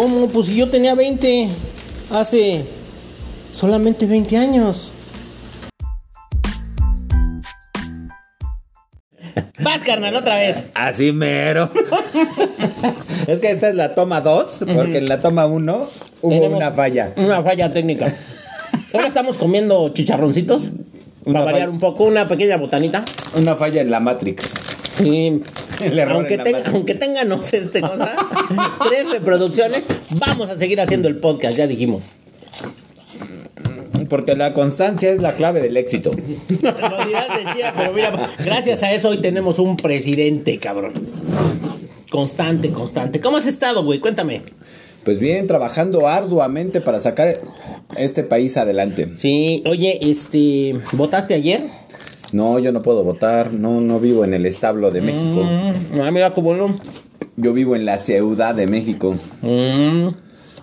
¿Cómo? Pues si yo tenía 20 hace solamente 20 años. Vas, carnal, otra vez. Así mero. es que esta es la toma 2, porque en la toma 1 hubo Tenemos una falla. Una falla técnica. Ahora estamos comiendo chicharroncitos. Una para variar falla. un poco, una pequeña botanita. Una falla en la Matrix. Sí. Aunque, en la tenga, matriz. aunque tenga, no sé, este cosa, tres reproducciones, vamos a seguir haciendo el podcast, ya dijimos. Porque la constancia es la clave del éxito. Lo dirás de chía, pero mira, gracias a eso hoy tenemos un presidente, cabrón. Constante, constante. ¿Cómo has estado, güey? Cuéntame. Pues bien, trabajando arduamente para sacar este país adelante. Sí, oye, este, ¿votaste ayer? No, yo no puedo votar, no, no vivo en el establo de México. Mm, ah, mira cómo no. Yo vivo en la ciudad de México. Mm,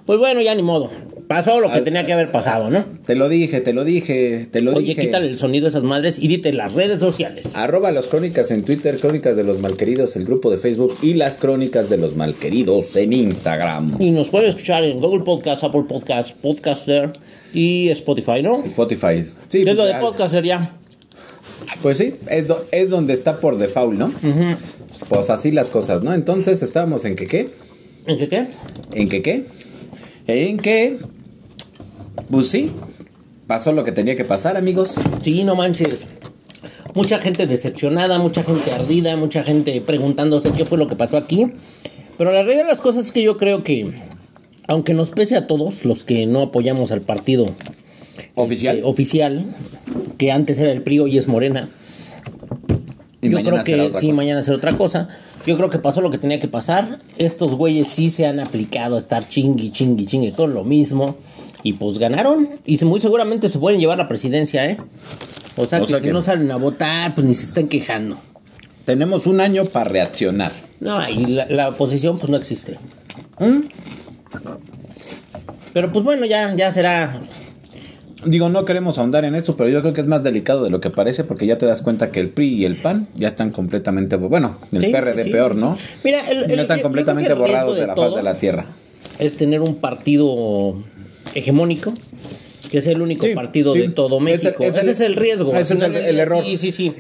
pues bueno, ya ni modo. Pasó lo que Al- tenía que haber pasado, ¿no? Te lo dije, te lo dije, te lo Oye, dije. quítale el sonido a esas madres y dite las redes sociales. Arroba las crónicas en Twitter, crónicas de los malqueridos, el grupo de Facebook y las crónicas de los malqueridos en Instagram. Y nos pueden escuchar en Google Podcast, Apple Podcast, Podcaster y Spotify, ¿no? Spotify. Sí, ¿Qué es lo de Podcaster ya? Pues sí, es, do- es donde está por default, ¿no? Pues así las cosas, ¿no? Entonces estábamos en que qué, ¿En qué qué? en que qué, en que, pues sí, pasó lo que tenía que pasar, amigos. Sí, no manches. Mucha gente decepcionada, mucha gente ardida, mucha gente preguntándose qué fue lo que pasó aquí. Pero la realidad de las cosas es que yo creo que, aunque nos pese a todos los que no apoyamos al partido Oficial. eh, oficial, que antes era el PRI y es Morena, Y yo creo que sí, cosa. mañana será otra cosa. Yo creo que pasó lo que tenía que pasar. Estos güeyes sí se han aplicado a estar chingui, chingui, chingui con lo mismo. Y pues ganaron. Y muy seguramente se pueden llevar la presidencia, ¿eh? O sea, O que sea si que- no salen a votar, pues ni se están quejando. Tenemos un año para reaccionar. No, y la, la oposición pues no existe. ¿Mm? Pero pues bueno, ya, ya será. Digo, no queremos ahondar en esto, pero yo creo que es más delicado de lo que parece porque ya te das cuenta que el PRI y el PAN ya están completamente, bueno, el Sí, PRD sí, peor. ¿no? Mira, el- el- ya están completamente borrados de, de la faz de la tierra. Es tener un partido hegemónico. Que es el único Sí, partido sí. de todo México. Ese- Ese, es el riesgo. Ese es el, final del el día, error. Sí, sí, sí.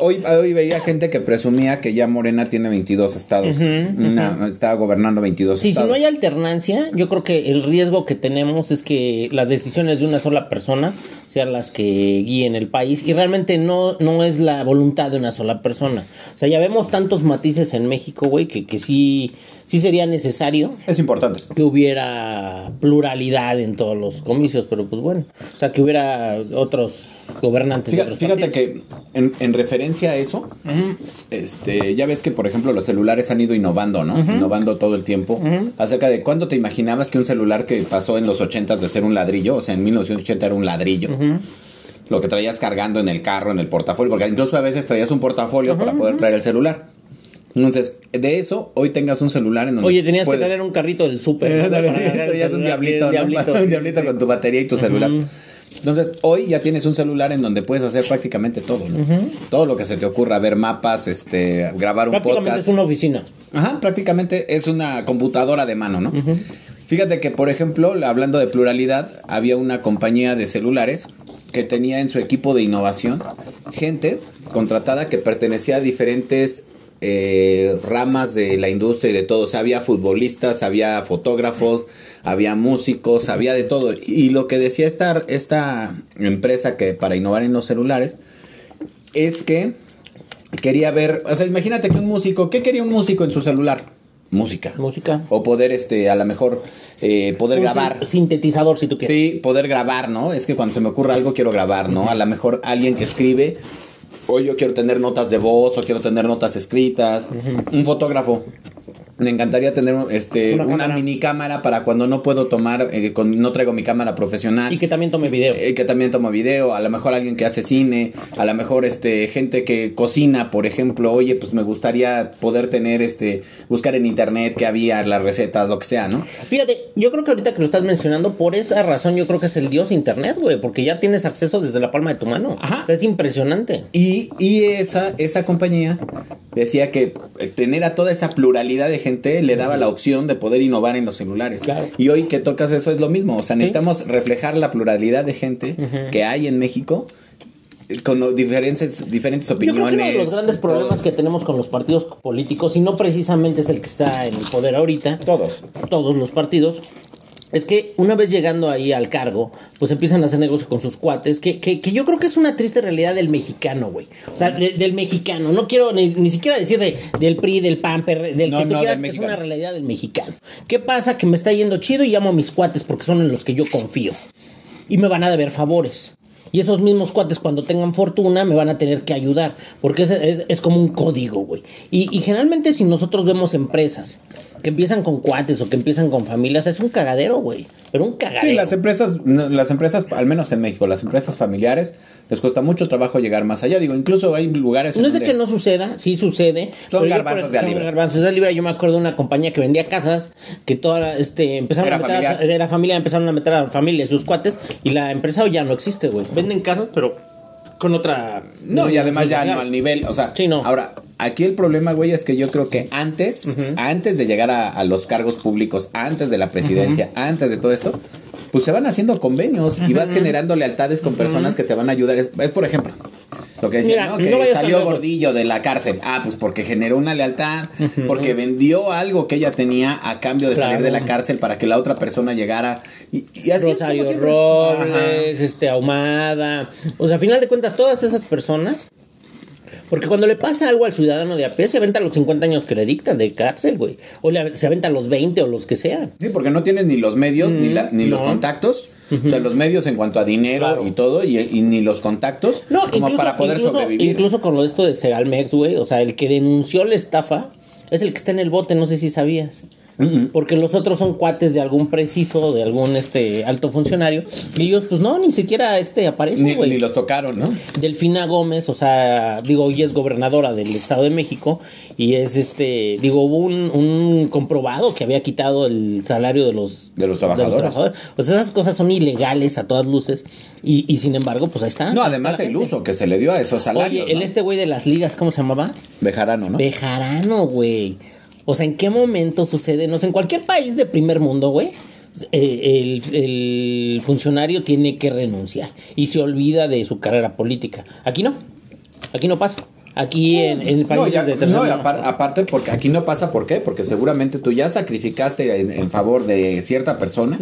Hoy, hoy veía gente que presumía que ya Morena tiene 22 estados. Una- estaba gobernando 22 Sí, si estados. no hay alternancia, yo creo que el riesgo que tenemos es que las decisiones de una sola persona sean las que guíen el país y realmente no, no es la voluntad de una sola persona. O sea, ya vemos tantos matices en México, güey, que, que sí, sí sería necesario Es importante. que hubiera pluralidad en todos los comicios, pero pues bueno, o sea, que hubiera otros gobernantes. de Fíjate, otros fíjate que en, en referencia a eso, este, ya ves que por ejemplo los celulares han ido innovando, ¿no? Innovando todo el tiempo. Acerca de cuándo te imaginabas que un celular que pasó en los 80 de ser un ladrillo, o sea, en 1980 era un ladrillo. Lo que traías cargando en el carro, en el portafolio, porque incluso a veces traías un portafolio para poder traer el celular. Entonces, de eso, hoy tengas un celular en donde Oye, tenías puedes- que tener un carrito del súper. un diablito, el ¿no? diablito. un diablito con tu batería y tu celular. Entonces, hoy ya tienes un celular en donde puedes hacer prácticamente todo, ¿no? Todo lo que se te ocurra, ver mapas, este, grabar un Prácticamente podcast. es una oficina. Ajá, prácticamente es una computadora de mano, ¿no? Fíjate que, por ejemplo, hablando de pluralidad, había una compañía de celulares que tenía en su equipo de innovación gente contratada que pertenecía a diferentes eh, ramas de la industria y de todo. O sea, había futbolistas, había fotógrafos, había músicos, había de todo. Y lo que decía esta, esta empresa que para innovar en los celulares es que quería ver, o sea, imagínate que un músico, ¿qué quería un músico en su celular? Música. Música. O poder, este, a lo mejor, eh, poder Un grabar. sin- sintetizador, si tú quieres. Sí, poder grabar, ¿no? Es que cuando se me ocurre algo quiero grabar, ¿no? A lo mejor alguien que escribe, o yo quiero tener notas de voz, o quiero tener notas escritas. Un fotógrafo. Me encantaría tener este, Una mini cámara para cuando no puedo tomar, eh, con- no traigo mi cámara profesional. Y que también tome video. Eh, que también toma video, a lo mejor alguien que hace cine, a lo mejor este gente que cocina, por ejemplo, oye, pues me gustaría poder tener este buscar en internet que había las recetas, lo que sea, ¿no? Fíjate, yo creo que ahorita que lo estás mencionando, por esa razón yo creo que es el dios internet, güey, porque ya tienes acceso desde la palma de tu mano. Ajá. O sea, es impresionante. Y, y esa, esa compañía decía que eh, tener a toda esa pluralidad de gente le daba la opción de poder innovar en los celulares. Claro. Y hoy que tocas eso es lo mismo. O sea, necesitamos reflejar la pluralidad de gente que hay en México eh, con diferentes, diferentes Yo creo opiniones. que uno de los grandes todo. problemas que tenemos con los partidos políticos, y no precisamente es el que está en el poder ahorita, Todos. todos los partidos, es que una vez llegando ahí al cargo, pues empiezan a hacer negocio con sus cuates, que, que, que yo creo que es una triste realidad del mexicano, güey. O sea, de- del mexicano. No quiero ni, ni siquiera decir de, del PRI, del PAN, del No, que tú no, quieras, que es una realidad del mexicano. ¿Qué pasa? Que me está yendo chido y llamo a mis cuates porque son en los que yo confío. Y me van a deber favores. Y esos mismos cuates cuando tengan fortuna me van a tener que ayudar. Porque es, es- es como un código, güey. Y, y generalmente si nosotros vemos empresas que empiezan con cuates o que empiezan con familias, es un cagadero, güey. Pero un cagadero. Sí, las empresas, las empresas, al menos en México, las empresas familiares, les cuesta mucho trabajo llegar más allá. Digo, incluso hay lugares en No es de donde- que no suceda, sí sucede. Son garbanzos de libra. garbanzos de libra. Yo me acuerdo de una compañía que vendía casas, que toda, este, empezaron Era a meter, a- familiar. era familia, empezaron a meter a la familia sus cuates, y la empresa ya no existe, güey. Venden casas, pero con otra... No, y además ya no al nivel, o sea, Sí, no. ahora, aquí el problema, güey, es que yo creo que antes, antes de llegar a, a los cargos públicos, antes de la presidencia, antes de todo esto, pues se van haciendo convenios y vas generando lealtades con personas que te van a ayudar. Es, es, por ejemplo, lo que decía, Mira, ¿no? Que no salió gordillo de la cárcel. Ah, pues porque generó una lealtad, porque vendió algo que ella tenía a cambio de salir de la cárcel para que la otra persona llegara. Y, y así es Rosario siempre. Robles, este, Ahumada. O sea, a final de cuentas, todas esas personas. Porque cuando le pasa algo al ciudadano de a pie, se aventa los 50 años que le dictan de cárcel, güey. O le, se aventa los 20 o los que sean. Sí, porque no tienes ni los medios, ni, la- ni los contactos. O sea, los medios en cuanto a dinero Claro. y todo, y, y ni los contactos, No, como incluso, para poder incluso- sobrevivir. Incluso con lo de esto de Segalmex, güey. O sea, el que denunció la estafa es el que está en el bote, no sé si sabías. Porque los otros son cuates de algún preciso, de algún este alto funcionario. Y ellos, pues no, ni siquiera este aparecen, ni, güey. ni los tocaron, ¿no? Delfina Gómez, o sea, digo, hoy es gobernadora del Estado de México y es este, digo, hubo un, un comprobado que había quitado el salario de los, De los trabajadores. O sea, esas cosas son ilegales a todas luces y, y sin embargo, pues ahí está. No, además está el gente. uso que se le dio a esos salarios. Oye, el este güey de las ligas, ¿cómo se llamaba? Bejarano, ¿no? Bejarano, güey. O sea, ¿en qué momento sucede? No sé, en cualquier país de primer mundo, güey, eh, el, el funcionario tiene que renunciar y se olvida de su carrera política. Aquí no. Aquí no pasa. Aquí en, en No, países ya- de tercer no, aparte porque aquí no pasa, ¿por qué? Porque seguramente tú ya sacrificaste en, en favor de cierta persona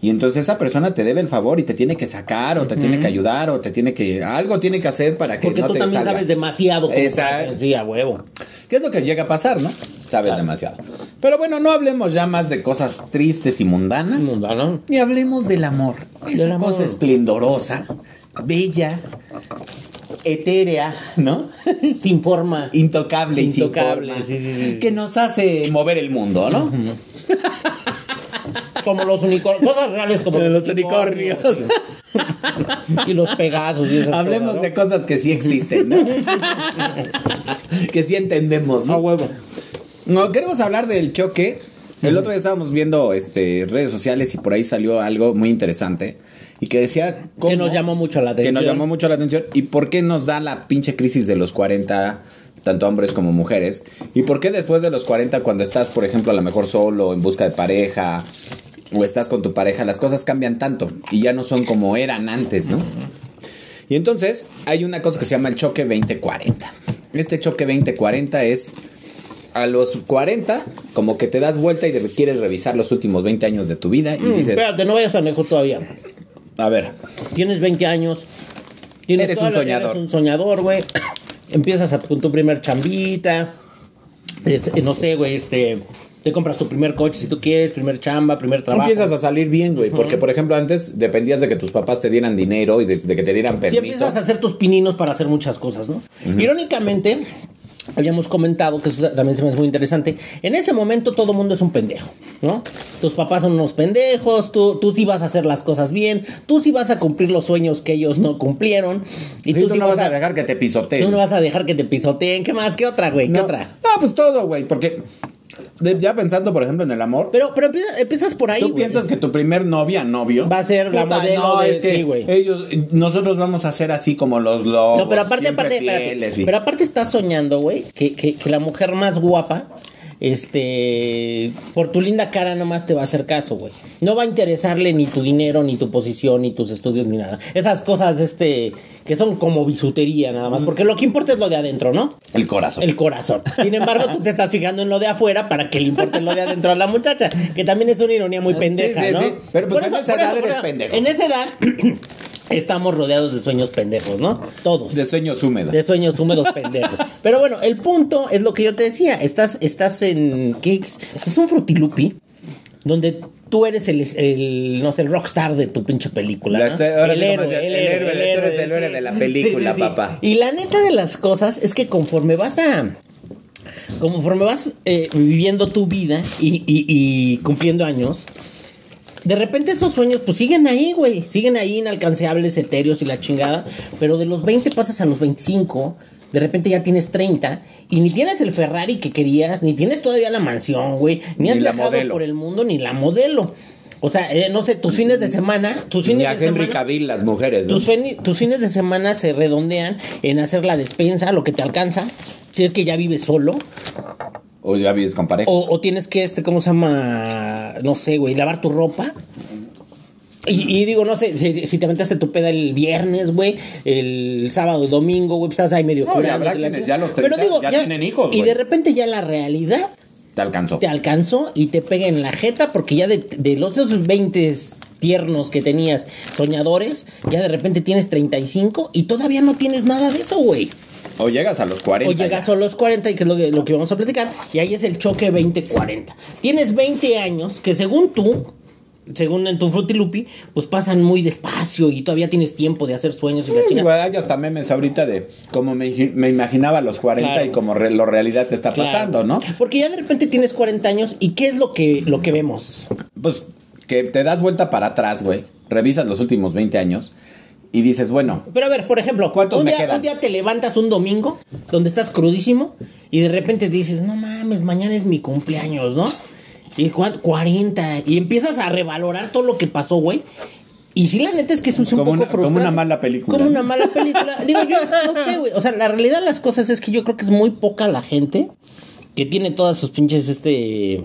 y entonces esa persona te debe el favor y te tiene que sacar o te tiene que ayudar o te tiene que... Algo tiene que hacer para que Porque no tú te también salga. sabes demasiado. como para- Sí, a huevo. ¿Qué es lo que llega a pasar, no? Sabes demasiado. Pero bueno, no hablemos ya más de cosas tristes y mundanas. Mundano. Y hablemos del amor. Esa Del amor. cosa esplendorosa, bella, etérea, ¿no? Sin forma. Intocable y sin Intocable, forma, sí, sí, sí. Que nos hace mover el mundo, ¿no? Como los unicornios. Cosas reales como Los unicornios. y los pegasos. Y esas Hablemos cosas, ¿no? de cosas que sí existen, ¿no? que sí entendemos, A ¿no? huevo. No, queremos hablar del choque. El otro día estábamos viendo este, redes sociales y por ahí salió algo muy interesante. Y que decía... cómo- Que nos llamó mucho la Que atención. nos llamó mucho la atención. ¿Y por qué nos da la pinche crisis de los 40, tanto hombres como mujeres? ¿Y por qué después de los 40, cuando estás, por ejemplo, a lo mejor solo, en busca de pareja, o estás con tu pareja, las cosas cambian tanto y ya no son como eran antes, ¿no? Y entonces hay una cosa que se llama el choque 2040. Este choque 2040 es a los 40, como que te das vuelta y quieres revisar los últimos 20 años de tu vida y Mm, dices, espérate, no vayas tan lejos todavía. a ver, Tienes 20 años. Tienes Eres un la- soñador. Eres un soñador, güey. Empiezas a- con tu primer chambita. Este, no sé, güey, este. Te compras tu primer coche si tú quieres, primer chamba, primer trabajo. empiezas a salir bien, güey, porque por ejemplo antes dependías de que tus papás te dieran dinero y de, de que te dieran Si permiso. empiezas a hacer tus pininos para hacer muchas cosas, ¿no? Irónicamente, habíamos comentado, que eso también se me hace muy interesante, en ese momento todo mundo es un pendejo, ¿no? Tus papás son unos pendejos, tú, tú sí vas a hacer las cosas bien, tú sí vas a cumplir los sueños que ellos no cumplieron, y Y tú, tú sí no vas a a... dejar que te pisoteen. Tú no vas a dejar que te pisoteen, ¿qué más? ¿Qué otra, güey? ¿Qué No. otra? No, pues todo, güey, porque de- ya pensando, por ejemplo, en el amor. Pero, pero empiezas, por ahí. ¿Tú piensas que tu primer novia, novio, Va a ser la modelo de- es que sí, güey. ellos, nosotros vamos a ser así como los lobos. No, pero aparte, aparte, espérate, fieles y- pero aparte estás soñando, güey, que, que, que la mujer más guapa, este, por tu linda cara nomás te va a hacer caso, güey. No va a interesarle ni tu dinero, ni tu posición, ni tus estudios, ni nada. Esas cosas, este, que son como bisutería nada más, porque lo que importa es lo de adentro, ¿no? el corazón. El corazón. Sin embargo, tú te estás fijando en lo de afuera para que le importe lo de adentro a la muchacha, que también es una ironía muy pendeja, sí, ¿no? sí. Pero, pues, en esa edad eres pendejo. En esa edad estamos rodeados de sueños pendejos, ¿no? Todos de sueños húmedos. de sueños húmedos pendejos. Pero bueno, el punto es lo que yo te decía. Estás, estás en. ¿Qué? Es un frutilupi donde tú eres el, el, no sé, el rockstar de tu pinche película. La ¿no? estoy- ahora el héroe, tú eres el héroe de la película, papá. Y la neta de las cosas es que conforme vas a. Conforme vas eh, viviendo tu vida y, y- y cumpliendo años, de repente esos sueños pues siguen ahí, güey. Siguen ahí inalcanzables, etéreos y la chingada. Pero de los 20 pasas a los 25. De repente ya tienes 30 y ni tienes el Ferrari que querías, ni tienes todavía la mansión, güey, ni, Ni has viajado modelo. por el mundo, ni la modelo. O sea, eh, no sé, tus fines de semana, tus Ni fines a de Henry semana, Cavill, las mujeres, ¿no? tus, tus fines de semana se redondean en hacer la despensa, lo que te alcanza, si es que ya vives solo, O ya vives con pareja. o, o tienes que, este, ¿cómo se llama? No sé, güey, lavar tu ropa. Y, y digo, no sé, si, si te aventaste tu peda el viernes, güey, el sábado, domingo, güey, pues estás ahí medio No, y curándote habrá quienes ya los Pero 30 ya tienen hijos, Y güey. de repente ya la realidad Te alcanzó. te alcanzó y te pega en la jeta porque ya de, de los esos 20 tiernos que tenías soñadores, ya de repente tienes 35 y todavía no tienes nada de eso, güey. O llegas a los 40. O llegas ya. a los 40 y que es lo que, lo que vamos a platicar, y ahí es el choque 20-40. Tienes 20 años que según tú, según en tu frutilupi, pues pasan muy despacio y todavía tienes tiempo de hacer sueños y la Sí, chingada. güey, hay hasta memes ahorita de cómo me, me imaginaba a los 40 Claro. y cómo re- lo realidad te está Claro. pasando, ¿no? Porque ya de repente tienes 40 años y ¿qué es lo que, lo que vemos? Pues que te das vuelta para atrás, güey. Revisas los últimos 20 años y dices, bueno, Pero a ver, por ejemplo, ¿Cuántos un me día, quedan? un día te levantas un domingo donde estás crudísimo y de repente dices, no mames, mañana es mi cumpleaños, ¿no? Y cuan- 40 y empiezas a revalorar todo lo que pasó, güey. Y sí, la neta es que es un, Como poco una- como una mala película. Como una mala película. Digo, yo no sé, güey. O sea, la realidad de las cosas es que yo creo que es muy poca la gente que tiene todas sus pinches, este...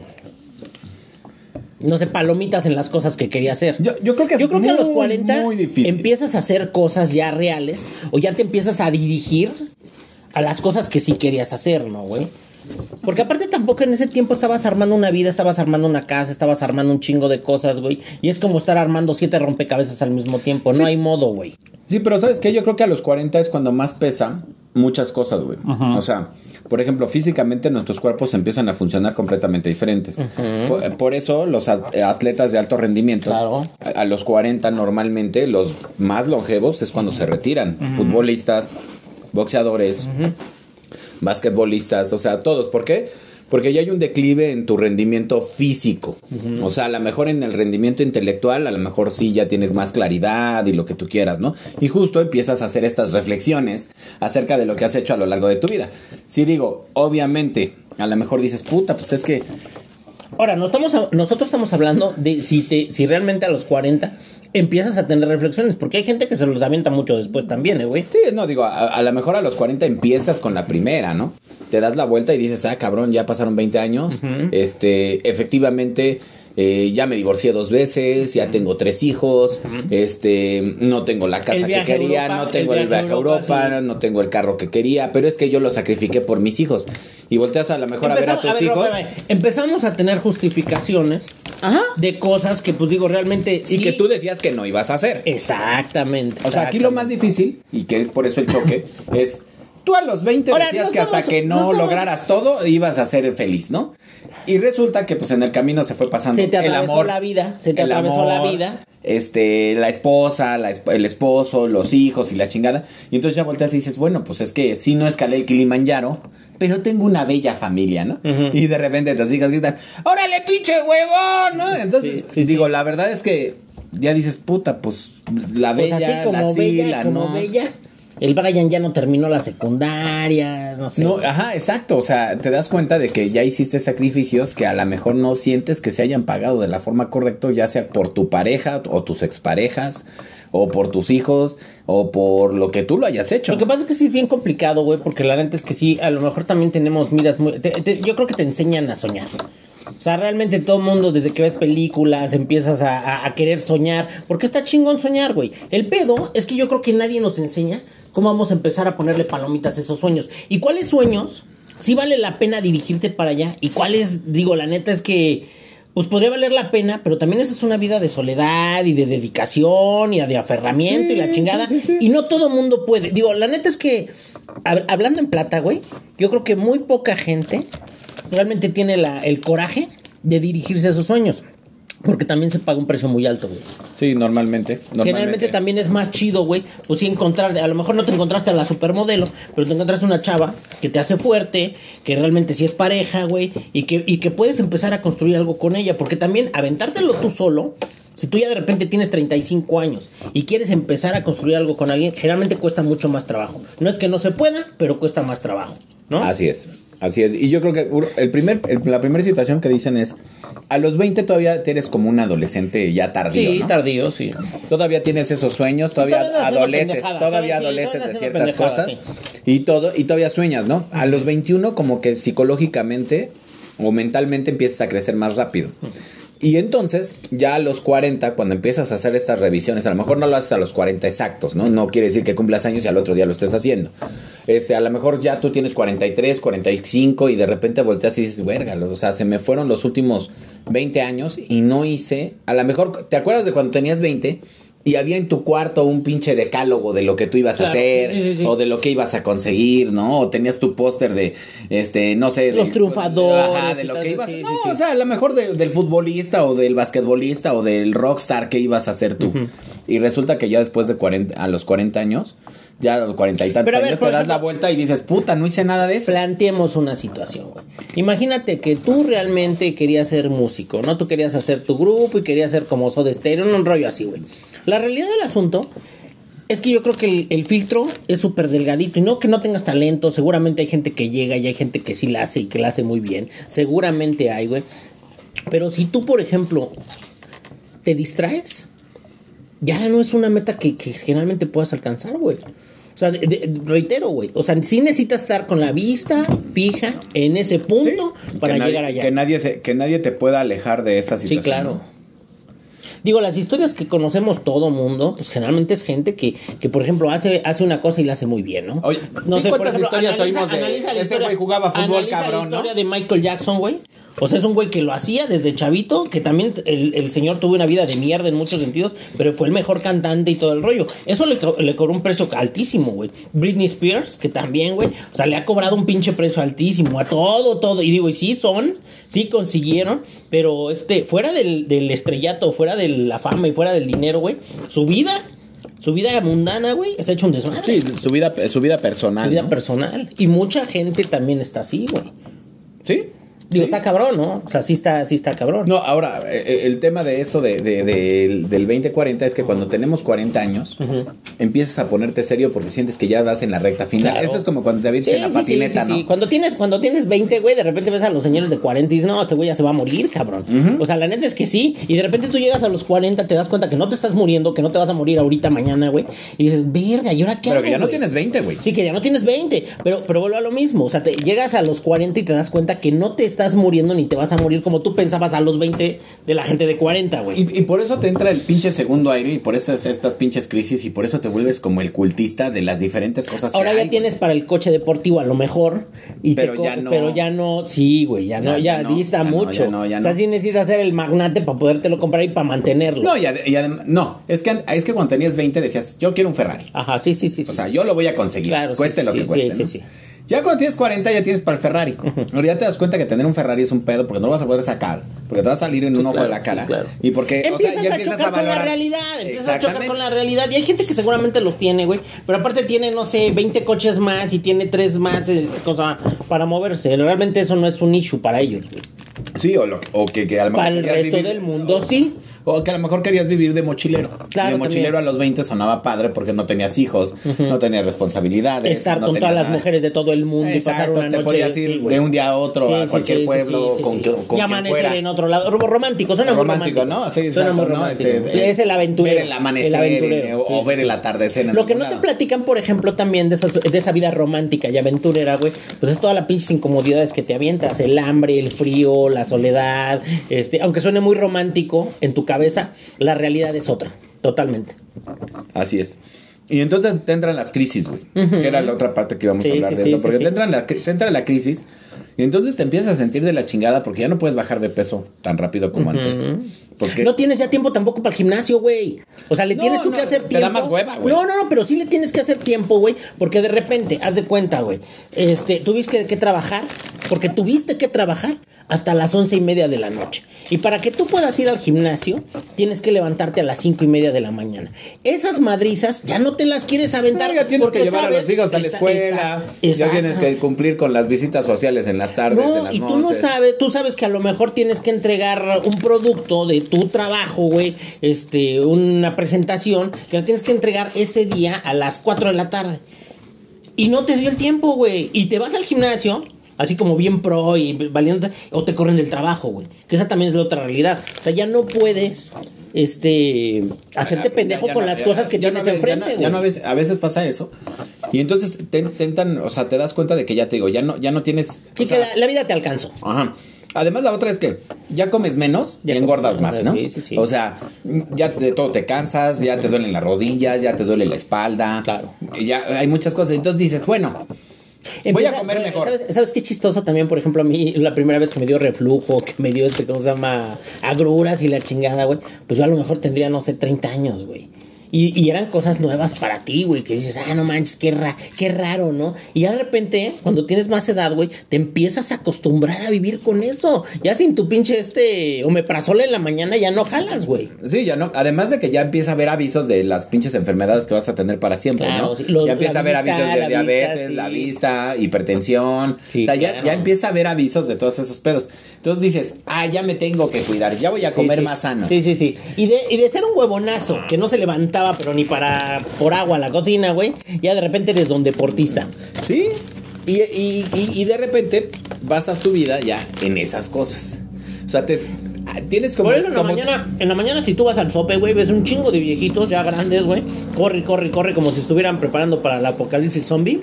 No sé, palomitas en las cosas que quería hacer. Yo- yo creo que es Yo creo que a los muy, 40 muy difícil. empiezas a hacer cosas ya reales o ya te empiezas a dirigir a las cosas que sí querías hacer, ¿no, güey? Porque aparte tampoco en ese tiempo estabas armando una vida, estabas armando una casa, estabas armando un chingo de cosas, güey. Y es como estar armando siete rompecabezas al mismo tiempo. No hay modo, güey. Sí, pero ¿sabes qué? Yo creo que a los 40 es cuando más pesa muchas cosas, güey. O sea, por ejemplo, físicamente nuestros cuerpos empiezan a funcionar completamente diferentes. por, por eso los at- atletas de alto rendimiento, Claro. a, a los 40 normalmente, los más longevos es cuando se retiran. Futbolistas, boxeadores, basquetbolistas, o sea, todos. ¿Por qué? Porque ya hay un declive en tu rendimiento físico. O sea, a lo mejor en el rendimiento intelectual, a lo mejor sí ya tienes más claridad y lo que tú quieras, ¿no? Y justo empiezas a hacer estas reflexiones acerca de lo que has hecho a lo largo de tu vida. Si digo, obviamente, a lo mejor dices, puta, pues es que Ahora, no estamos, a- nosotros estamos hablando de si, te, si realmente a los 40 empiezas a tener reflexiones, porque hay gente que se los avienta mucho después también, ¿eh, güey. Sí, no, digo, a, a lo mejor a los 40 empiezas con la primera, ¿no? Te das la vuelta y dices, ah, cabrón, ya pasaron 20 años. Este, efectivamente, eh, ya me divorcié dos veces, ya tengo tres hijos, este, no tengo la casa que quería, Europa, no tengo el viaje a viaje a Europa, Europa, sí. no tengo el carro que quería, pero es que yo lo sacrifiqué por mis hijos. Y volteas a lo mejor a ver a tus ver, hijos. Empezamos a tener justificaciones Ajá. de cosas que, pues digo, realmente. Y sí- que tú decías que no ibas a hacer. Exactamente. O sea, aquí lo más difícil, y que es por eso el choque, es tú a los 20 Ahora, decías no que hasta que no, lograras todo ibas a ser feliz, ¿no? Y resulta que pues en el camino se fue pasando Se te el amor, la vida, se te el atravesó la amor, vida. Este, la esposa, la esp- el esposo, los hijos y la chingada. Y entonces ya volteas y dices, bueno, pues es que sí no escalé el Kilimanjaro, pero tengo una bella familia, ¿no? Y de repente tus hijas gritan, ¡Órale, pinche huevón! ¿no? Entonces, Sí, sí, digo, la verdad es que ya dices, puta, pues la Pues bella, así como la sí, bella, la como no. bella. El Brian ya no terminó la secundaria, no sé. No, ajá, exacto. O sea, te das cuenta de que ya hiciste sacrificios que a lo mejor no sientes que se hayan pagado de la forma correcta, ya sea por tu pareja o tus exparejas, o por tus hijos, o por lo que tú lo hayas hecho. Lo que pasa es que sí es bien complicado, güey, porque la neta es que sí, a lo mejor también tenemos miras muy... te- te- yo creo que te enseñan a soñar. O sea, realmente todo el mundo, desde que ves películas, empiezas a, a- a querer soñar. Porque está chingón soñar, güey. El pedo es que yo creo que nadie nos enseña cómo vamos a empezar a ponerle palomitas a esos sueños. ¿Y cuáles sueños? Sí vale la pena dirigirte para allá. ¿Y cuáles? Digo, la neta es que... Pues podría valer la pena, pero también esa es una vida de soledad y de dedicación y de aferramiento y la chingada. sí, sí, sí. Y no todo mundo puede. Digo, la neta es que, hab- hablando en plata, güey, yo creo que muy poca gente realmente tiene la, el coraje de dirigirse a sus sueños. Porque también se paga un precio muy alto, güey. Sí, normalmente. normalmente. Generalmente también es más chido, güey. Pues sí encontrar, a lo mejor no te encontraste a la supermodelo, pero te encontraste una chava que te hace fuerte, que realmente sí es pareja, güey, y que, y que puedes empezar a construir algo con ella. Porque también aventártelo tú solo, si tú ya de repente tienes 35 años y quieres empezar a construir algo con alguien, generalmente cuesta mucho más trabajo. No es que no se pueda, pero cuesta más trabajo, ¿no? Así es, así es. Y yo creo que el primer, el- la primera situación que dicen es, a los 20 todavía eres como un adolescente ya tardío, sí, ¿no? tardío, sí. Todavía tienes esos sueños, todavía adoleces, todavía sí, adoleces de ciertas cosas y todo y todavía sueñas, ¿no? A los 21 como que psicológicamente o mentalmente empiezas a crecer más rápido. Y entonces, ya a los 40, cuando empiezas a hacer estas revisiones, a lo mejor no lo haces a los 40 exactos, ¿no? No quiere decir que cumplas años y al otro día lo estés haciendo. Este, a lo mejor ya tú tienes 43, 45 y de repente volteas y dices, verga, o sea, se me fueron los últimos 20 años y no hice, a lo mejor, ¿te acuerdas de cuando tenías 20? Y había en tu cuarto un pinche decálogo de lo que tú ibas Claro, a hacer sí, sí, sí. o de lo que ibas a conseguir, ¿no? O tenías tu póster de, este, no sé, Los de- triunfadores Ajá, de lo que ibas. sí, no, sí. o sea, a lo mejor de- del futbolista o del basquetbolista o del rockstar que ibas a ser tú. Y resulta que ya después de 40, a los 40 años, ya a los 40 y tantos Pero a ver, años, te das ejemplo- la vuelta y dices, puta, no hice nada de eso. Planteemos una situación, güey. Imagínate que tú realmente querías ser músico, ¿no? Tú querías hacer tu grupo y querías ser como Soda Stereo, un rollo así, güey. La realidad del asunto es que yo creo que el, el filtro es súper delgadito y no que no tengas talento, seguramente hay gente que llega y hay gente que sí la hace y que la hace muy bien, seguramente hay, güey. Pero si tú, por ejemplo, te distraes, ya no es una meta que, que generalmente puedas alcanzar, güey. O sea, de- de- reitero, güey. O sea, sí necesitas estar con la vista fija en ese punto para nadie, llegar allá. Que nadie, se- que nadie te pueda alejar de esa Sí, situación. claro. Digo, las historias que conocemos todo mundo, pues generalmente es gente que, que por ejemplo, hace, hace una cosa y la hace muy bien, ¿no? Oye, ¿sí cuántas historias oímos de ese güey jugaba fútbol analiza cabrón, la historia no? de Michael Jackson, güey. O sea, es un güey que lo hacía desde chavito, que también el, el señor tuvo una vida de mierda en muchos sentidos, pero fue el mejor cantante y todo el rollo. Eso le, le cobró un precio altísimo, güey. Britney Spears, que también, güey, o sea, le ha cobrado un pinche precio altísimo a todo, todo. Y digo, y sí son, sí consiguieron, pero este, fuera del, del estrellato, fuera de la fama y fuera del dinero, güey, su vida, su vida mundana, güey, está hecho un desmadre. Sí, su vida, su vida personal. Su vida ¿no? personal. Y mucha gente también está así, güey. Sí. Digo, Sí. está cabrón, ¿no? O sea, sí está, sí está cabrón. No, ahora, eh, el tema de esto de, de- del- del 20-40 es que cuando tenemos 40 años, empiezas a ponerte serio porque sientes que ya vas en la recta final. Claro. Esto es como cuando te avientas Sí, en la sí, patineta, sí, ¿no? sí. Cuando tienes, cuando tienes 20, güey, de repente ves a los señores de 40 y dices, no, este güey ya se va a morir, cabrón. O sea, la neta es que sí. Y de repente tú llegas a los 40, te das cuenta que no te estás muriendo, que no te vas a morir ahorita, mañana, güey. Y dices, verga, ¿y ahora qué Pero hago, que ya no güey?" tienes 20, güey. Sí, que ya no tienes 20, pero, pero vuelvo a lo mismo. O sea, te llegas a los 40 y te das cuenta que no te estás muriendo ni te vas a morir como tú pensabas a los 20 de la gente de 40, güey. Y, y por eso te entra el pinche segundo aire y por estas, estas pinches crisis y por eso te vuelves como el cultista de las diferentes cosas Ahora que ya hay, tienes para el coche deportivo a lo mejor. Y Pero ya no. Pero ya no, sí, güey, ya no, Ya- ya, ya no, dista ya mucho. ya no, ya o sea, sí necesitas ser el magnate para podértelo comprar y para mantenerlo. No, y, ade- y adem- no, es que, es que cuando tenías 20 decías, yo quiero un Ferrari. Ajá, sí, sí, sí. sí. O sea, yo lo voy a conseguir, Claro, sí, cueste sí, lo sí, que cueste. sí, sí, sí. Ya cuando tienes 40 ya tienes para el Ferrari. Ahora ya te das cuenta que tener un Ferrari es un pedo porque no lo vas a poder sacar, porque te va a salir en un ojo claro, de la cara. sí, claro. Y porque, o Empiezas sea, ya a empiezas chocar a con la realidad, empiezas a chocar con la realidad. Y hay gente que seguramente los tiene, güey. Pero aparte tiene, no sé, 20 coches más y tiene tres más este, cosa, para moverse. Realmente eso no es un issue para ellos, güey. Sí, o, lo- o que, que a lo mejor Para el resto vivir- del mundo, sí. O que a lo mejor querías vivir de mochilero. Claro, Y de mochilero también. a los 20 sonaba padre porque no tenías hijos, no tenías responsabilidades. Estar no con todas las mujeres de todo el mundo y pasar una te noche. podías ir sí, de un día a otro Sí, a cualquier sí, pueblo con, que- con y amanecer fuera. en otro lado. Ro- Romántico, suena muy Romántico, romántico. ¿no? Sí, suena exacto, muy ¿no? romántico. Este, es el aventurero. ver el amanecer aventurero, en- o, ver el atardecer en Lo que no te platican, por ejemplo, también de, esos- de esa vida romántica y aventurera, güey, pues es toda la pinches incomodidades que te avientas, el hambre, el frío, la soledad, este, aunque suene muy romántico en tu cabeza, la realidad es otra, totalmente. Así es. Y entonces te entran las crisis, güey. Que era la otra parte que íbamos Sí, a hablar sí, de sí, esto. Porque. Te, entran la, te entra la crisis y entonces te empiezas a sentir de la chingada porque ya no puedes bajar de peso tan rápido como antes. Porque No tienes ya tiempo tampoco para el gimnasio, güey. O sea, le No, tienes tú no, que hacer te tiempo. da más hueva, güey. No, no, no, pero sí le tienes que hacer tiempo, güey. Porque de repente, haz de cuenta, güey. Este, tuviste que, que trabajar. Porque tuviste que trabajar hasta las once y media de la noche. Y para que tú puedas ir al gimnasio, tienes que levantarte a las cinco y media de la mañana. Esas madrizas ya no te las quieres aventar. No, ya tienes porque que llevar a los hijos a la escuela. Ya tienes que cumplir con las visitas sociales en las tardes, en no, las y tú no sabes, tú sabes que a lo mejor tienes que entregar un producto de tu trabajo, güey, este, una presentación, que la tienes que entregar ese día a las 4 de la tarde. Y no te dio el tiempo, güey. Y te vas al gimnasio, así como bien pro y valiente, o te corren del trabajo, güey. Que esa también es la otra realidad. O sea, ya no puedes, este, hacerte pendejo ya con las cosas que no tienes enfrente, ya no- güey. ya no a veces, a veces pasa eso. Y entonces te intentan, o sea, te das cuenta de que ya te digo, ya no, ya no tienes. Sí, sea, que la, la vida te alcanzó. Ajá. Además, la otra es que ya comes menos Ya y engordas más, ¿no? sí, sí, sí. O sea, ya de todo te cansas, ya te duelen las rodillas, ya te duele la espalda. Claro. Y Ya hay muchas cosas. Entonces dices, bueno, voy a comer mejor. ¿sabes, ¿Sabes qué chistoso también? Por ejemplo, a mí la primera vez que me dio reflujo, que me dio este, ¿cómo se llama? Agruras y la chingada, güey. Pues yo a lo mejor tendría, no sé, 30 años, güey. Y, y eran cosas nuevas para ti, güey, que dices, ah, no manches, qué, ra qué raro, ¿no? Y ya de repente, cuando tienes más edad, güey, te empiezas a acostumbrar a vivir con eso. Ya sin tu pinche este omeprazol en la mañana ya no jalas, güey. Sí, ya no. Además de que ya empieza a haber avisos de las pinches enfermedades que vas a tener para siempre, Claro, ¿no? sí, ya empieza a haber avisos de la diabetes, vista, sí. la vista, hipertensión. Sí, o sea, ya, claro. ya empieza a haber avisos de todos esos pedos. Entonces dices, ah, ya me tengo que cuidar, ya voy a comer Sí, sí. más sano. Sí, sí, sí. Y de, y de ser un huevonazo que no se levantaba, pero ni para por agua a la cocina, güey, ya de repente eres don deportista. Sí. Y, y- y- de repente basas tu vida ya en esas cosas. O sea, te, tienes como. Por eso en la como- mañana, en la mañana si tú vas al sope, güey, ves un chingo de viejitos ya grandes, güey. Corre, corre, corre, como si estuvieran preparando para el apocalipsis zombie.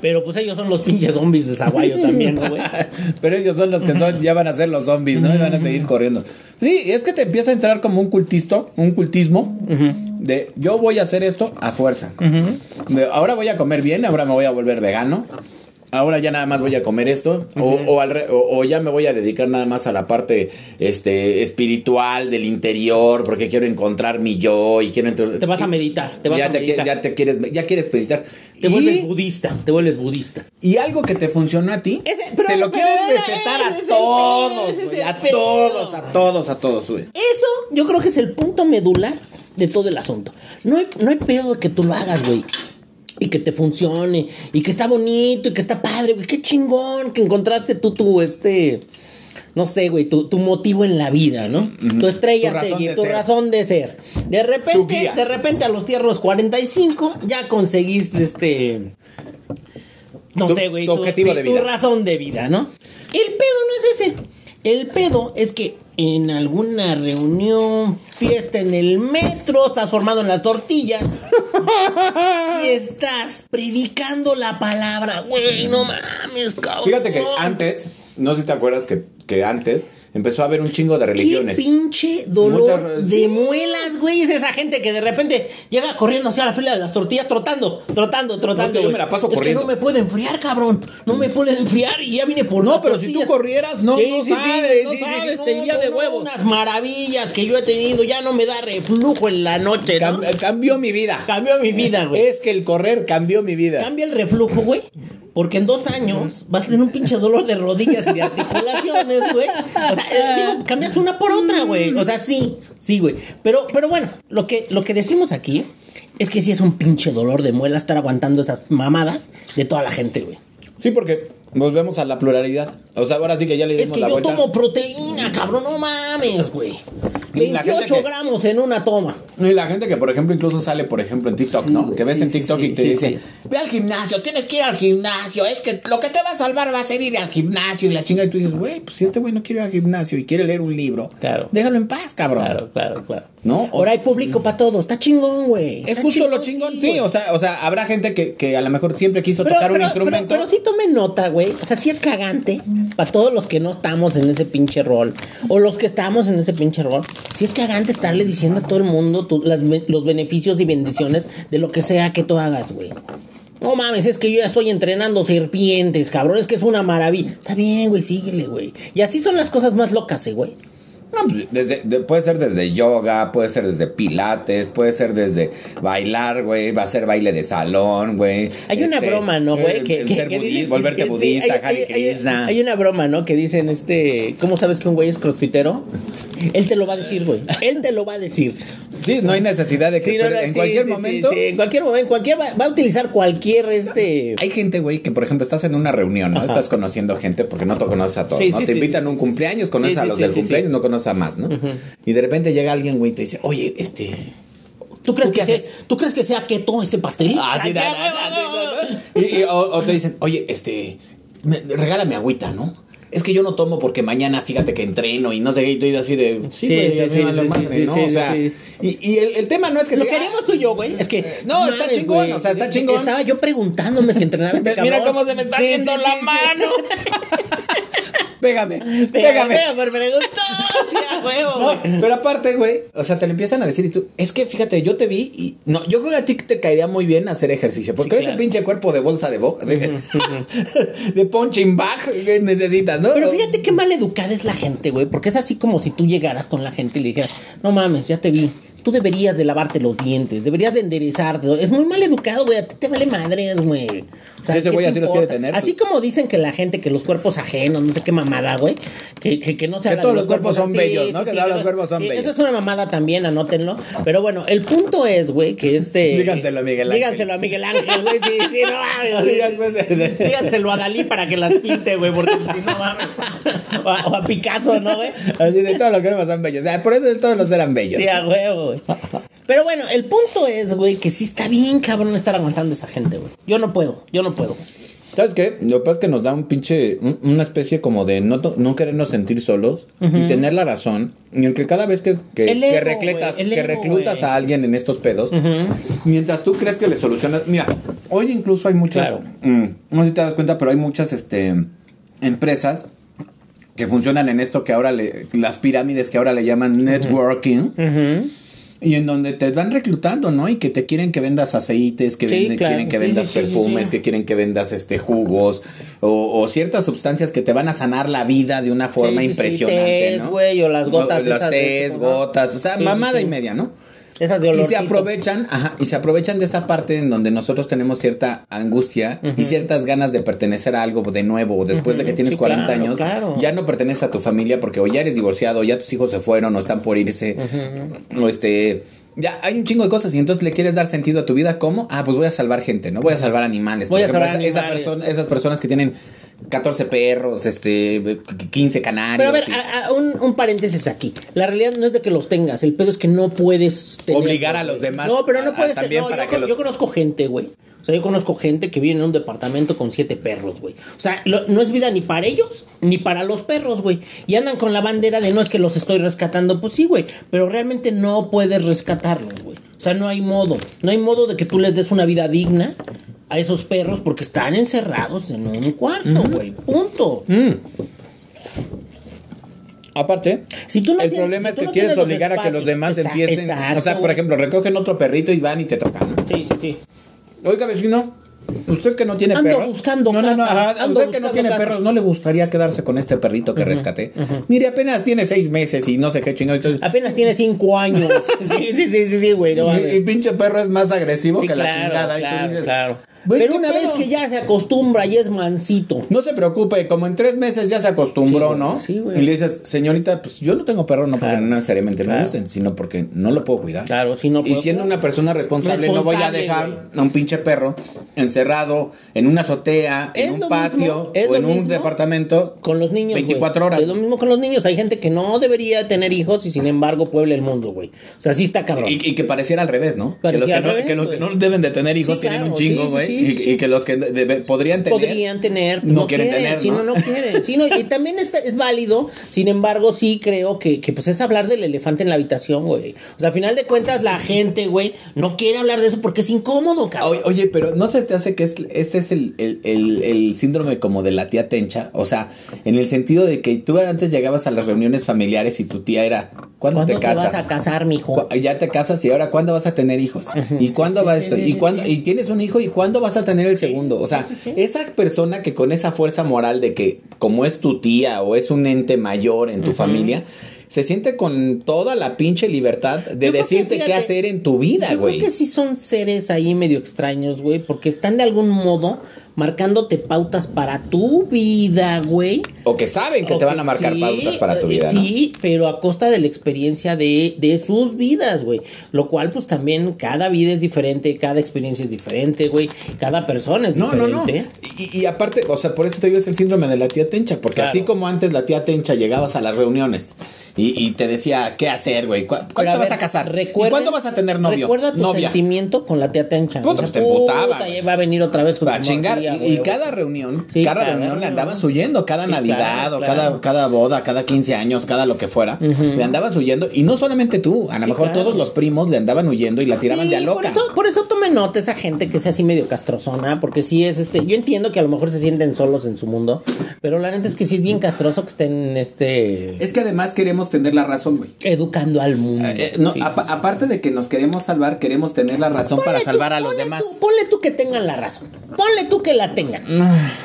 Pero pues ellos son los pinches zombies de Zaguayo también, ¿no, güey? Pero ellos son los que son, ya van a ser los zombies, ¿no? Y van a seguir corriendo. Sí, es que te empieza a entrar como un cultisto, un cultismo de yo voy a hacer esto a fuerza. De, ahora voy a comer bien, ahora me voy a volver vegano. Ahora ya nada más voy a comer esto. o, o al re- o- o ya me voy a dedicar nada más a la parte este, espiritual del interior. Porque quiero encontrar mi yo y quiero entrar- Te vas a meditar, te vas ya a te, meditar. ya te quieres, ya quieres meditar. Te Y- vuelves budista, te vuelves budista. y algo que te funcionó a ti, Ese- pero- se lo pero quieres recetar a todos, pedo, el a todos, a todos, a todos, güey. Eso yo creo que es el punto medular de todo el asunto. No hay, no hay pedo de que tú lo hagas, güey. Y que te funcione. Y que está bonito y que está padre, güey. Qué chingón que encontraste tú tu, este... No sé, güey, tu, tu motivo en la vida, ¿no? Tu estrella Tu razón de tu ser. razón de ser. De Tu repente, de repente a los tiernos 45 ya conseguiste este... No Tu- sé, güey. tu objetivo de Tu vida. razón de vida, ¿no? El pedo no es ese. El pedo es que en alguna reunión, fiesta en el metro, estás formado en las tortillas y estás predicando la palabra. Güey, no mames, cabrón. Fíjate que antes, no sé si te acuerdas que, que antes empezó a haber un chingo de Qué religiones. pinche dolor Muchas- de sí. muelas, güey. Es esa gente que de repente llega corriendo hacia la fila de las tortillas, trotando, trotando, trotando. yo me la paso es corriendo. que no me puede enfriar, cabrón. No me puede enfriar y ya vine por No, pero si tú corrieras, no, no sabes, güey, no sabes, te iría no, de huevos. Unas maravillas que yo he tenido, ya no me da reflujo en la noche, ¿no? Cam- cambió mi vida. Cambió mi vida, güey. Es que el correr cambió mi vida. Cambia el reflujo, güey. Porque en dos años vas a tener un pinche dolor de rodillas y de articulaciones, güey. O sea, eh, digo, cambias una por otra, güey. O sea, sí, sí, güey. Pero, pero bueno, lo que, lo que decimos aquí es que sí es un pinche dolor de muela estar aguantando esas mamadas de toda la gente, güey. Sí, porque volvemos a la pluralidad. O sea, ahora sí que ya le Es dimos que la yo vuelta. tomo proteína, cabrón, no mames, güey. Y la gente 28 que- gramos en una toma. Y la gente que, por ejemplo, incluso sale, por ejemplo, en TikTok, ¿no? que ves sí, en TikTok sí, y te sí, dice, sí. ve al gimnasio, tienes que ir al gimnasio, es que lo que te va a salvar va a ser ir al gimnasio y la chinga. Y tú dices, güey, pues si este güey no quiere ir al gimnasio y quiere leer un libro, Claro. déjalo en paz, cabrón. Claro, claro, claro. ¿No? Ahora hay público para todo. Está chingón, güey. Es Está justo lo chingón, sí, o sea, o sea, habrá gente que, que a lo mejor siempre quiso Pero, tocar un instrumento. Pero, pero sí tomen nota, güey. O sea, sí es cagante para todos los que no estamos en ese pinche rol. O los que estamos en ese pinche rol. Sí es cagante estarle diciendo a todo el mundo los beneficios y bendiciones de lo que sea que tú hagas, güey. No mames, es que yo ya estoy entrenando serpientes, cabrón. Es que es una maravilla. Está bien, güey, síguele, güey. Y así son las cosas más locas, eh, güey. No, pues, desde, de- puede ser desde yoga, puede ser desde pilates, puede ser desde bailar, güey, va a ser baile de salón, güey. Hay una Este, broma, ¿no, güey? eh, Que, que- ser que budista, dicen- volverte que sí, budista, hay- Hare. Hay una broma, ¿no? Que dicen, este, ¿cómo sabes que un güey es crossfitero? Él te lo va a decir, güey. Él te lo va a decir. Sí, no hay necesidad de que Sí, no, esperes- no, en sí, cualquier sí, momento. sí, en cualquier momento, cualquier va, va a utilizar cualquier este. Hay gente, güey, que por ejemplo estás en una reunión, ¿no? Ajá. Estás conociendo gente porque no te conoces a todos, ¿no? te invitan a un cumpleaños, conoces a los del cumpleaños, no conoces a más, ¿no? Y de repente llega alguien, güey, y te dice, oye, este. ¿Tú crees, ¿tú que sea? ¿Tú crees que sea keto ese pastel? Ah, sí, o te dicen, oye, este, me- regálame agüita, ¿no? Es que yo no tomo porque mañana fíjate que entreno y no sé qué, y tú así de, sí, Sí, güey, sí, sí, sí, ¿no? o sea, y, y el, el tema no es que Lo que haríamos tú y yo, güey, es que. No, está chingón, o sea, está chingón. Estaba yo preguntándome si entrenaba este mira cabrón. cómo se me está yendo la mano. Pégame, pégame. Pégame, por huevo, No, güey. pero aparte, güey, o sea, te lo empiezan a decir y tú, es que fíjate, yo te vi y no, yo creo que a ti te caería muy bien hacer ejercicio, porque Sí, ese claro. pinche cuerpo de bolsa de boca, de, de punching bag que necesitas, ¿no? Pero fíjate qué mal educada es la gente, güey. Porque es así como si tú llegaras con la gente y le dijeras, no mames, ya te vi. Tú deberías de lavarte los dientes, deberías de enderezarte. Es muy mal educado, güey. A ti te vale madres, güey. O Ese ¿qué güey así los quiere tener, Así como dicen que la gente, que los cuerpos ajenos, no sé qué mamada, güey. Que, que, que no se Que habla todos de los cuerpos son bellos, ¿no? Que todos los cuerpos son sí, bellos. Eso es una mamada también, anótenlo. Pero bueno, el punto es, güey, que este. Díganselo a Miguel Ángel. Díganselo a Miguel Ángel, güey. Sí, sí, no mames. De- Díganselo a Dalí para que las pinte, güey, porque si no mames. O a, o a Picasso, ¿no, güey? Así de todos los cuerpos son bellos, o sea, por eso todos los eran bellos. Sí, a huevo, güey. Pero bueno, el punto es, güey, que sí está bien cabrón estar aguantando a esa gente, güey. Yo no puedo, yo no puedo. ¿Sabes qué? Lo que pasa es que nos da un pinche, un- una especie como de no, no querernos sentir solos y tener la razón. Y el que cada vez que, que, El que ego, reclutas a alguien en estos pedos, mientras tú crees que le solucionas. Mira, hoy incluso hay muchas. Claro. mm, no sé si te das cuenta, pero hay muchas este, empresas que funcionan en esto que ahora le. Las pirámides que ahora le llaman networking. Y en donde te van reclutando, ¿no? Y que te quieren que vendas aceites, que Sí, venden- claro. quieren que vendas sí, sí, sí, perfumes, que quieren que vendas este jugos o, o ciertas sustancias que te van a sanar la vida de una forma impresionante, tés, ¿no? güey, o las gotas las esas de- tés, gotas, o sea, mamada y media, ¿no? Y se aprovechan, ajá, y se aprovechan de esa parte en donde nosotros tenemos cierta angustia y ciertas ganas de pertenecer a algo de nuevo, o después de que tienes Sí, 40 claro, años, claro. ya no perteneces a tu familia porque o ya eres divorciado, o ya tus hijos se fueron, o están por irse, o este, ya hay un chingo de cosas y entonces le quieres dar sentido a tu vida, ¿cómo? Ah, pues voy a salvar gente, ¿no? Voy a salvar animales. Voy por a ejemplo, salvar esa- persona- esas personas que tienen 14 perros, este, 15 canarios. Pero a ver, y- a- a- un, un paréntesis aquí. La realidad no es de que los tengas, el pedo es que no puedes tener- Obligar a los demás No, pero a- no a- puedes también no, para yo, que los- yo conozco gente, güey. O sea, yo conozco gente que vive en un departamento con siete perros, güey. O sea, lo- no es vida ni para ellos ni para los perros, güey. Y andan con la bandera de no es que los estoy rescatando. Pues sí, güey. Pero realmente no puedes rescatarlos, güey. O sea, no hay modo. No hay modo de que tú les des una vida digna a esos perros porque están encerrados en un cuarto, güey. Punto. Mm. Aparte, Si tú no el tienes- problema si es que no quieres obligar a que los demás empiecen. exacto. O sea, por ejemplo, recogen otro perrito y van y te tocan. Sí, sí, sí. Oiga, vecino, usted que no tiene Ando perros. buscando no, no, no, casa, ajá, ando usted que no tiene casa. perros, ¿no le gustaría quedarse con este perrito que rescaté? Mire, apenas tiene seis meses y no sé qué chingado. Entonces, Apenas tiene cinco años. Sí, sí, sí, sí, sí, güey. No, y, y pinche perro es más agresivo Sí, que la claro, chingada. y tú claro, dices, claro. Güey, Pero ¿qué una pedo? vez que ya se acostumbra y es mansito. No se preocupe, como en tres meses ya se acostumbró, Sí, güey. ¿no? Sí, güey. y le dices, señorita, pues yo no tengo perro, no porque Claro. no necesariamente me Claro. gusten, sino porque no lo puedo cuidar. Claro, si no Y puedo- siendo una persona responsable, no voy a dejar güey. a un pinche perro encerrado en una azotea, en un patio mismo, o en un departamento. Con los niños. güey. 24 horas. Es lo mismo con los niños. Hay gente que no debería tener hijos y sin embargo puebla el mundo, güey. O sea, sí está cabrón. Y, y que pareciera al revés, ¿no? Que los que, al no, revés, que los que güey. no deben de tener hijos Sí, tienen claro, un chingo, sí, sí, güey. sí, y, que los que podrían tener. Podrían tener, no quieren quieren, tener, si ¿no? no, no quieren. Sí, no, y también está, es válido, sin embargo, sí creo que, que pues es hablar del elefante en la habitación, güey. O sea, a final de cuentas, la gente, güey, no quiere hablar de eso porque es incómodo, cabrón. Oye, oye, pero ¿no se te hace que es, ese es el, el- el- el síndrome como de la tía Tencha? O sea, en el sentido de que tú antes llegabas a las reuniones familiares y tu tía era, ¿cuándo, ¿Cuándo te te, casas? vas a casar, mijo? Ya te casas y ahora ¿cuándo vas a tener hijos? ¿Y cuándo va esto? ¿Y cuándo? Y tienes un hijo y ¿cuándo vas a tener el segundo? O sea, esa persona que con esa fuerza moral de que como es tu tía o es un ente mayor en tu familia, se siente con toda la pinche libertad de Yo que, decirte qué hacer en tu vida, Yo güey. creo que sí son seres ahí medio extraños, güey, porque están de algún modo marcándote pautas para tu vida, güey. O que saben que te van a marcar Sí, pautas para tu vida, ¿no? Sí, pero a costa de la experiencia de, de sus vidas, güey. Lo cual, pues también, cada vida es diferente, cada experiencia es diferente, güey. Cada persona es No, no, diferente. no. Y, y aparte, o sea, por eso te digo, es el síndrome de la tía Tencha. Porque Claro. así como antes la tía Tencha llegabas a las reuniones y, y te decía qué hacer, güey. ¿Cu- ¿Cuándo te a vas a casar? ¿Y recuerden- cuándo vas a tener novio? Recuerda tu Novia. sentimiento con la tía Tencha. Puta, te emputaba, "Puta, güey". ya va a venir otra vez con Para su chingar. Y, güey". y cada reunión, Sí, cada cada reunión le andabas huyendo, cada Sí, Navidad claro, o claro. cada, cada boda, cada 15 años, cada lo que fuera, le andabas huyendo. Y no solamente tú, a lo Sí, mejor claro. todos los primos le andaban huyendo y la tiraban de a loca. Por eso, por eso tome nota esa gente que sea así medio castrozona, porque sí es este. Yo entiendo que a lo mejor se sienten solos en su mundo, pero la neta es que sí es bien castroso que estén este Es que además queremos tener la razón, güey. educando al mundo. Eh, no, Sí, sí, sí. aparte de que nos queremos salvar, queremos tener la razón para tú, salvar a los demás. tú, ponle tú que tengan la razón. Ponle tú que la tengan.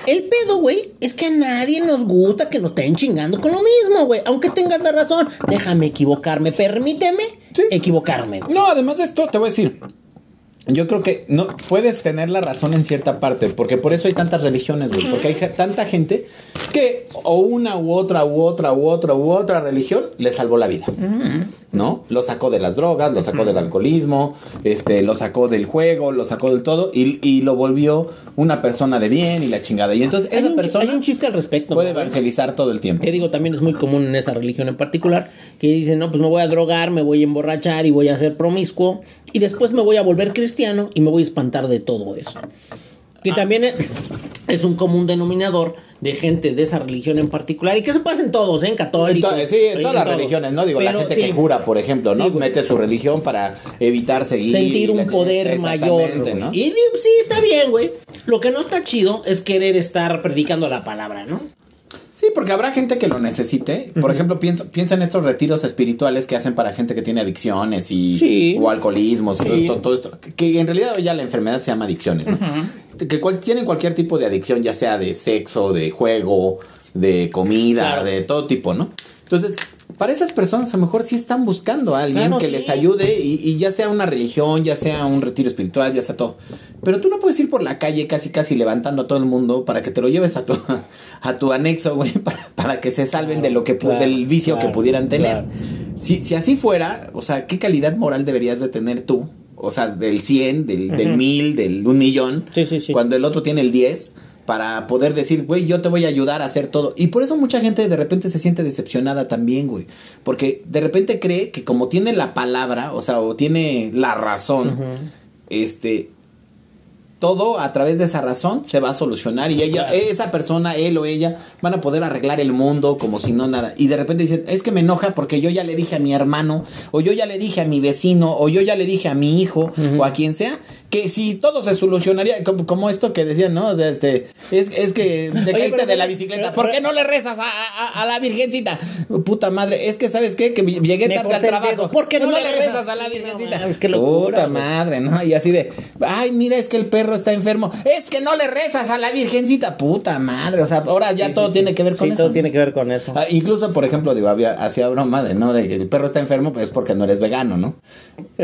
El pedo, güey, es que a nadie nos gusta que nos estén chingando con lo mismo, güey. Aunque tengas la razón, déjame equivocarme, permíteme equivocarme. No, además de esto, te voy a decir. Yo creo que no puedes tener la razón en cierta parte, porque por eso hay tantas religiones, güey. Porque hay tanta gente que o una u otra u otra u otra u otra religión le salvó la vida. ¿No? Lo sacó de las drogas, lo sacó del alcoholismo, este, lo sacó del juego, lo sacó del todo y, y lo volvió una persona de bien y la chingada. Y entonces Hay esa un, persona hay un chiste al respecto. puede evangelizar todo el tiempo. Que digo, también es muy común en esa religión en particular, que dicen, no, pues me voy a drogar, me voy a emborrachar y voy a ser promiscuo, y después me voy a volver cristiano y me voy a espantar de todo eso. Que Ah. también es, un común denominador de gente de esa religión en particular, y que eso pasa en todos, ¿eh? en católicos. to- sí, en todas las todos. religiones, ¿no? Digo, la gente sí, que jura, por ejemplo, ¿no? Sí. Mete su religión para evitar seguir. sentir un poder mayor. Y sí, está bien, güey. Lo que no está chido es querer estar predicando la palabra, ¿no? Sí, porque habrá gente que lo necesite. Por ejemplo, piensa, piensa en estos retiros espirituales que hacen para gente que tiene adicciones y Sí. o alcoholismos Sí. todo, todo esto. Que en realidad ya la enfermedad se llama adicciones. ¿no? Que cual- tienen cualquier tipo de adicción, ya sea de sexo, de juego, de comida, Claro. de todo tipo, ¿no? Entonces, para esas personas a lo mejor sí están buscando a alguien Claro, que sí. les ayude y, y ya sea una religión, ya sea un retiro espiritual, ya sea todo. Pero tú no puedes ir por la calle casi casi levantando a todo el mundo para que te lo lleves a tu, a tu anexo, güey, para, para que se salven de lo que claro, del vicio que pudieran tener. Si, si así fuera, o sea, ¿qué calidad moral deberías de tener tú? O sea, del 100, del, del 1000, del 1 millón, sí. cuando el otro tiene el 10, para poder decir, güey, yo te voy a ayudar a hacer todo. Y por eso mucha gente de repente se siente decepcionada también, güey. Porque de repente cree que como tiene la palabra, o sea, o tiene la razón, este, todo a través de esa razón se va a solucionar y ella, Claro. esa persona, él o ella, van a poder arreglar el mundo como si no nada. Y de repente dicen, es que me enoja porque yo ya le dije a mi hermano, o yo ya le dije a mi vecino, o yo ya le dije a mi hijo, o a quien sea, que si todo se solucionaría, como, como esto que decían, ¿no? O sea, este, es, es que te caíste de la bicicleta. pero- ¿Por qué no le rezas a, a- a la virgencita? Puta madre, es que ¿sabes qué? Que llegué tarde al trabajo. ¿Por qué no le rezas? rezas a la Sí, no virgencita? mames, qué locura, Puta madre, ¿no? Y así de, ay, mira, es que el perro está enfermo. Es que no le rezas a la virgencita. Puta madre, o sea, ahora ya Sí, todo sí, tiene sí. que ver con Sí, eso. todo tiene que ver con eso. Ah, incluso, por ejemplo, digo, había, hacía broma de, ¿no? De que el perro está enfermo, pues porque no eres vegano, ¿no?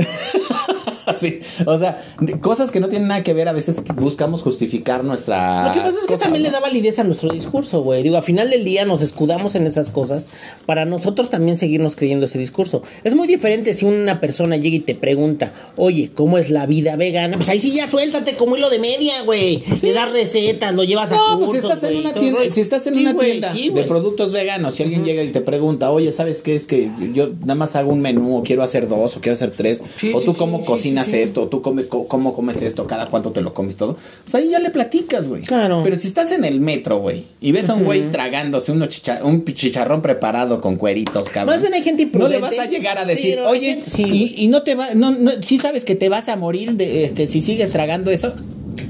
sí, o sea, cosas que no tienen nada que ver, a veces buscamos justificar nuestra. Lo que pasa es que también le da validez a nuestro discurso, güey. Digo, a final del día nos escudamos en esas cosas para nosotros también seguirnos creyendo ese discurso. Es muy diferente si una persona llega y te pregunta, oye, ¿cómo es la vida vegana? Pues ahí sí ya suéltate como hilo de media, güey. Le das recetas, lo llevas a No, pues cursos, si estás en una tienda, si estás en Sí, una tienda sí, de productos veganos, si alguien llega y te pregunta, oye, ¿sabes qué? Es que yo nada más hago un menú, o quiero hacer dos, o quiero hacer tres, Sí, o sí, tú sí, cómo sí, cocinas sí, sí. esto, o tú come, co- cómo comes esto, cada cuánto te lo comes todo. Pues ahí ya le platicas, güey. Claro. Pero si estás en el metro, güey, y ves a un güey tragándose unos chicha- un chicharrón preparado con cueritos, cabrón. Más bien hay gente No le imprudente. vas a llegar a decir, oye, gente- sí, y, y no te va, no, no, sí sabes que te vas a morir de, este, si sigues tragando eso.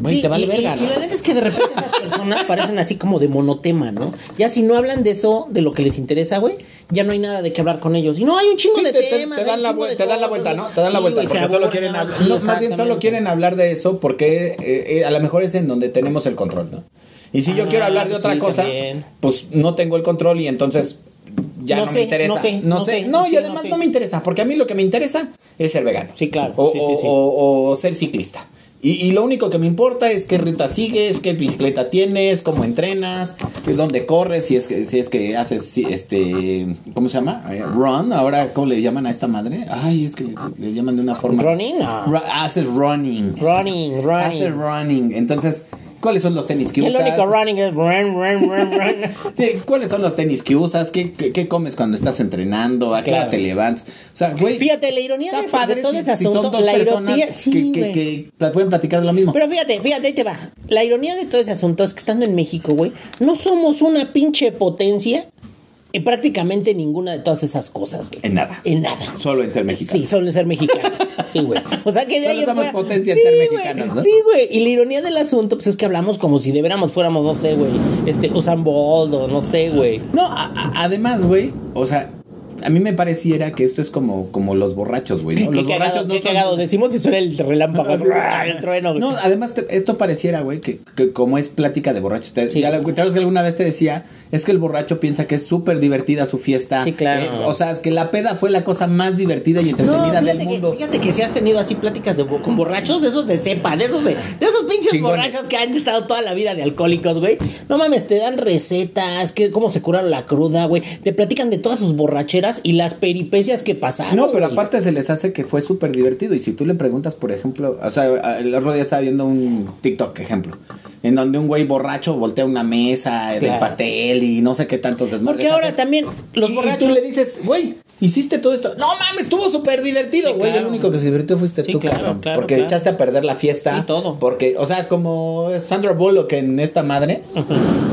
Güey, Sí, te vale y, verga, y- ¿no? y la neta es que de repente esas personas parecen así como de monotema, ¿no? Ya si no hablan de eso, de lo que les interesa, güey, ya no hay nada de qué hablar con ellos. Y no, hay un chingo Sí, de te, te- temas. te dan la, de te dan la vuelta. ¿no? Te dan la vuelta porque solo quieren hablar. más bien solo quieren hablar de eso porque eh, eh, a lo mejor es en donde tenemos el control, ¿no? Y si yo Ah, quiero hablar de otra sí, cosa, también. pues no tengo el control y entonces ya no, No me interesa. no sé, no sé, no, y no además sé. no me interesa, porque a mí lo que me interesa es ser vegano. Sí, claro, O, sí, sí, o- sí. o- o ser ciclista. Y, y lo único que me importa es qué ruta sigues, qué bicicleta tienes, cómo entrenas, dónde corres, si es que, si es que haces si- este, ¿cómo se llama? Eh, Run, ahora ¿cómo le llaman a esta madre? Ay, es que le, le llaman de una forma. ¿Running? Ru- haces running. Running, Haces running. running. Entonces, ¿cuáles son los tenis que El usas? único running es run, run, run, run. Sí, ¿Cuáles son los tenis que usas? ¿Qué, qué, qué comes cuando estás entrenando? ¿A qué hora te levantas? O sea, güey. Fíjate, la ironía de, padre de todo si, ese si son asunto, dos la personas ironía, sí, que, que, que pueden platicar de lo mismo. Pero fíjate, fíjate, ahí te va. La ironía de todo ese asunto es que estando en México, güey, no somos una pinche potencia en prácticamente ninguna de todas esas cosas, güey. En nada. En nada. Solo en ser mexicano. Sí, solo ser mexicanos. Sí, güey. O sea que de Solo ahí en somos fuera- potencia en ser mexicanos, ¿no? Sí, güey. Y la ironía del asunto, pues es que hablamos como si de veras fuéramos, no sé, güey, este, Usain Bolt o no sé, güey. No, además, güey, o sea, a mí me pareciera que esto es como, como los borrachos, güey. ¿no? Qué Los cagado, borrachos no qué son- cagado. Decimos si suena el relámpago, el trueno, güey. No, además te- esto pareciera, güey, que, que como es plática de borrachos. Te, Sí. ya la- ¿te acuerdas que alguna vez te decía, es que el borracho piensa que es súper divertida su fiesta. Sí, claro. Eh, o sea, es que la peda fue la cosa más divertida y entretenida del que, mundo. fíjate que si has tenido así pláticas de, con borrachos, de esos de cepa, de esos de, de esos pinches Chingones. borrachos que han estado toda la vida de alcohólicos, güey. No mames, te dan recetas, que, cómo se curaron la cruda, güey. Te platican de todas sus borracheras y las peripecias que pasaron. No, pero güey. aparte se les hace que fue súper divertido. Y si tú le preguntas, por ejemplo, o sea, el otro día estaba viendo un TikTok, ejemplo, en donde un güey borracho voltea una mesa del Claro. pastel y no sé qué tantos desmadres. Porque ahora también los Y- y borrachos. tú le dices, güey, hiciste todo esto. No mames, estuvo súper divertido, Sí, güey. claro. El único que se divirtió fuiste Sí, tú, claro, cabrón. claro, porque echaste a perder la fiesta. Sí, todo. Porque, o sea, como Sandra Bullock en esta madre,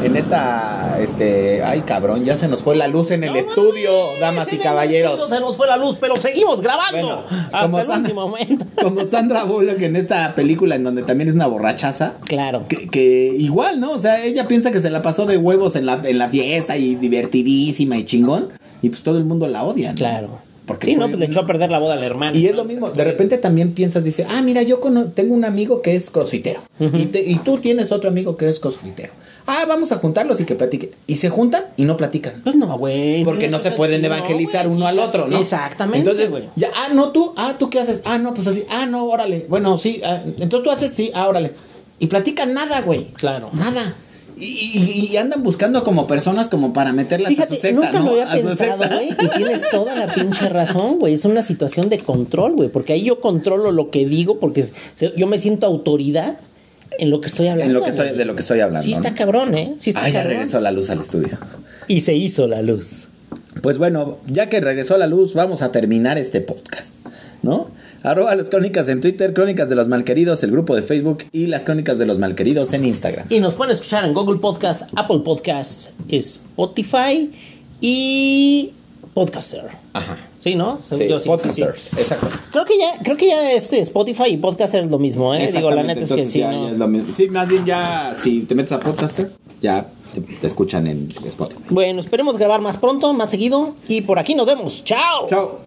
en esta, este, ay cabrón, ya se nos fue la luz en el No estudio, mames, damas y caballeros. estudio Se nos fue la luz, pero seguimos grabando. Bueno, hasta como el Sandra, último momento. como Sandra Bullock en esta película en donde también es una borrachaza. Claro. Que, que igual, ¿no? O sea, ella piensa que se la pasó de huevos en la, en la fiesta y divertidísima y chingón. Y pues todo el mundo la odia. ¿no? Claro. Porque sí, fue no, pues le echó a perder la boda a la hermana. Y es ¿no? lo mismo, de repente también piensas, dice, ah, mira, yo tengo un amigo que es crossfitero. y, te- y tú tienes otro amigo que es crossfitero. Ah, vamos a juntarlos y que platiquen. Y se juntan y no platican. Pues no, güey. Porque no se pueden evangelizar uno sí, al otro, ¿no? Exactamente, Entonces, güey. ya, ah, no, tú, ah, tú qué haces, ah, no, pues así, ah, no, órale, bueno, sí, ah, entonces tú haces, sí, ah, órale. Y platican nada, güey. Claro. Nada. Y, y- y andan buscando como personas como para meterlas a Fíjate, su secta, nunca ¿no? lo había A pensado, güey. Y tienes toda la pinche razón, güey. Es una situación de control, güey. Porque ahí yo controlo lo que digo porque yo me siento autoridad en lo que estoy hablando. En lo que estoy, de lo que estoy hablando. Sí está cabrón, ¿eh? Sí está Ah, ya cabrón. regresó la luz al estudio. Y se hizo la luz. Pues bueno, ya que regresó la luz, vamos a terminar este podcast, ¿no? Arroba las crónicas en Twitter, Crónicas de los Malqueridos, el grupo de Facebook y las Crónicas de los Malqueridos en Instagram. Y nos pueden escuchar en Google Podcast, Apple Podcast, Spotify y Podcaster. Ajá. Sí, ¿no? Sí, Yo sí, podcasters, sí. exacto. Creo que ya, creo que ya este Spotify y Podcaster es lo mismo, ¿eh? Digo, la neta es que sí. ya- ¿no? ya es lo mismo. Sí, más bien ya, si te metes a Podcaster, ya te, te escuchan en Spotify. Bueno, esperemos grabar más pronto, más seguido. Y por aquí nos vemos. ¡Chao! Chao.